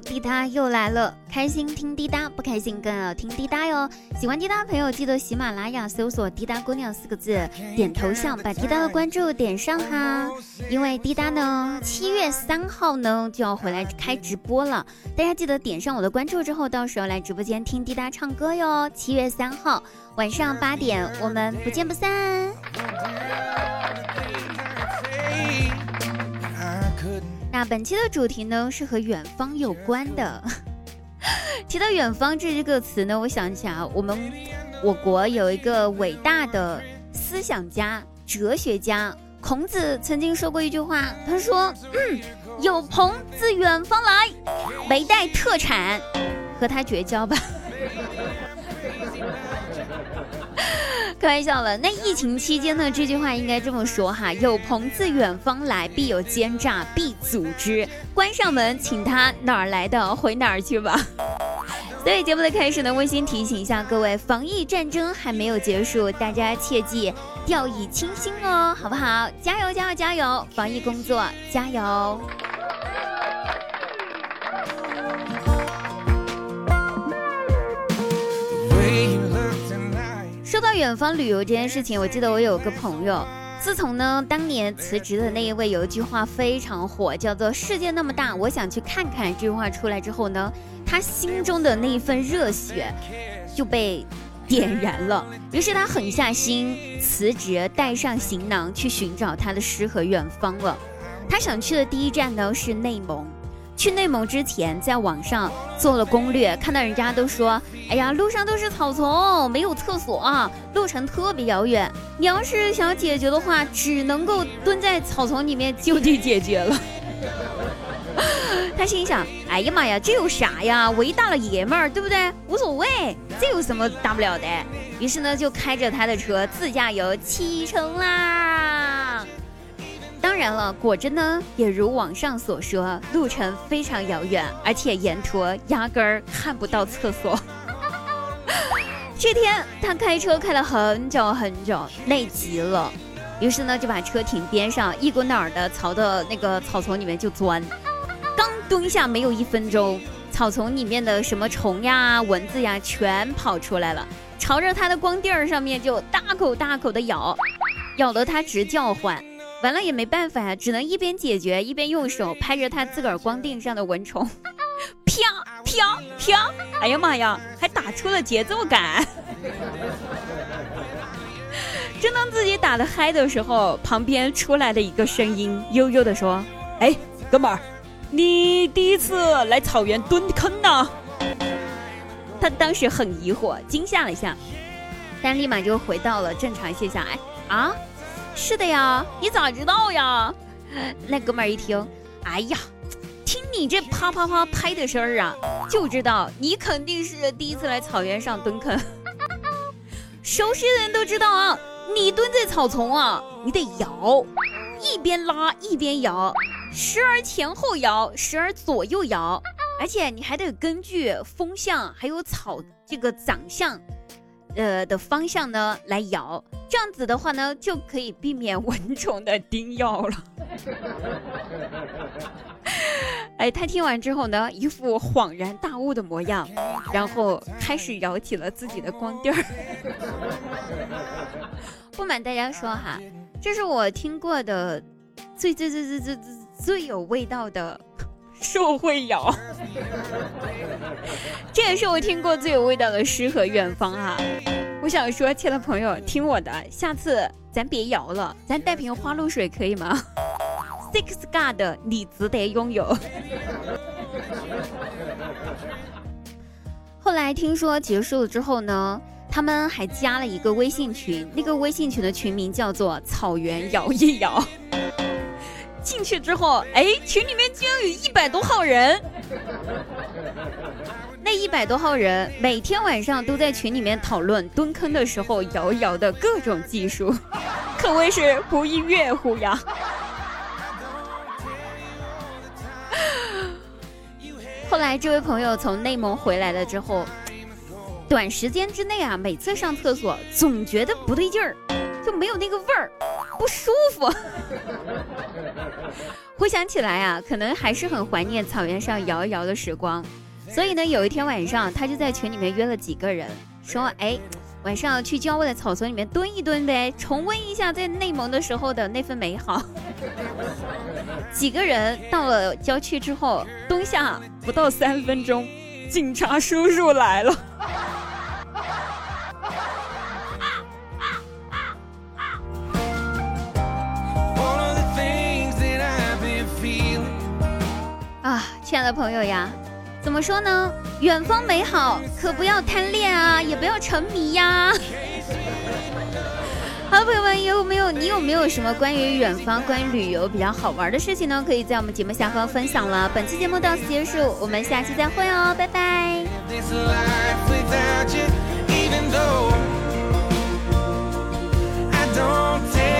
滴答又来了，开心听滴答，不开心更要听滴答哟。喜欢滴答的朋友，记得喜马拉雅搜索“滴答姑娘”四个字，点头像，把滴答的关注点上哈。因为滴答呢，七月三号呢就要回来开直播了，大家记得点上我的关注之后，到时候来直播间听滴答唱歌哟。七月三号晚上八点，我们不见不散。那本期的主题呢是和远方有关的。提到远方这个词呢，我想起啊，我们我国有一个伟大的思想家、哲学家孔子曾经说过一句话，他说：“嗯，有朋自远方来，没带特产，和他绝交吧。”开玩笑了，那疫情期间呢？这句话应该这么说哈：有朋自远方来，必有奸诈，必阻之。关上门，请他哪儿来的回哪儿去吧。所以节目的开始呢，温馨提醒一下各位，防疫战争还没有结束，大家切记掉以轻心哦，好不好？加油，加油，加油！防疫工作加油！到远方旅游这件事情，我记得我有个朋友，自从呢当年辞职的那一位有一句话非常火，叫做“世界那么大，我想去看看”。这句话出来之后呢，他心中的那一份热血就被点燃了。于是他狠下心辞职，带上行囊去寻找他的诗和远方了。他想去的第一站呢是内蒙。去内蒙之前，在网上做了攻略，看到人家都说：“哎呀，路上都是草丛，没有厕所啊，路程特别遥远。你要是想解决的话，只能够蹲在草丛里面就地解决了。”他心想：“哎呀妈呀，这有啥呀？我一大老爷们儿，对不对？无所谓，这有什么大不了的？”于是呢，就开着他的车自驾游启程啦。了，果真呢，也如网上所说，路程非常遥远，而且沿途压根儿看不到厕所。这天他开车开了很久很久，累极了，于是呢就把车停边上，一股脑儿的朝的那个草丛里面就钻。刚蹲下没有一分钟，草丛里面的什么虫呀、蚊子呀全跑出来了，朝着他的光腚儿上面就大口大口的咬，咬得他直叫唤。完了也没办法呀，只能一边解决一边用手拍着他自个儿光腚上的蚊虫，啪啪啪！哎呀妈呀，还打出了节奏感。正当自己打的嗨的时候，旁边出来了一个声音，悠悠的说：“哎，哥们儿，你第一次来草原蹲坑呢？”他当时很疑惑，惊吓了一下，但立马就回到了正常现象。哎啊！是的呀，你咋知道呀？那哥们儿一听，哎呀，听你这啪啪啪拍的声儿啊，就知道你肯定是第一次来草原上蹲坑。熟悉的人都知道啊，你蹲在草丛啊，你得摇，一边拉一边摇，时而前后摇，时而左右摇，而且你还得根据风向还有草这个长相。呃的方向呢来摇，这样子的话呢就可以避免蚊虫的叮咬了。哎，他听完之后呢，一副恍然大悟的模样，然后开始摇起了自己的光腚儿。不瞒大家说哈，这是我听过的最最最最最最最有味道的。受会摇，这也是我听过最有味道的诗和远方啊！我想说，亲爱的朋友，听我的，下次咱别摇了，咱带瓶花露水可以吗？Six God，你值得拥有。后来听说结束了之后呢，他们还加了一个微信群，那个微信群的群名叫做“草原摇一摇”。进去之后，哎，群里面居然有一百多号人。那一百多号人每天晚上都在群里面讨论蹲坑的时候摇一摇的各种技术，可谓是不亦乐乎呀。后来这位朋友从内蒙回来了之后，短时间之内啊，每次上厕所总觉得不对劲儿，就没有那个味儿。不舒服。回想起来啊，可能还是很怀念草原上摇一摇的时光。所以呢，有一天晚上，他就在群里面约了几个人，说：“哎，晚上去郊外的草丛里面蹲一蹲呗，重温一下在内蒙的时候的那份美好。”几个人到了郊区之后，蹲下不到三分钟，警察叔叔来了。亲爱的朋友呀，怎么说呢？远方美好，可不要贪恋啊，也不要沉迷呀。好，朋友们，有没有你有没有什么关于远方、关于旅游比较好玩的事情呢？可以在我们节目下方分享了。本期节目到此结束，我们下期再会哦，拜拜。don't take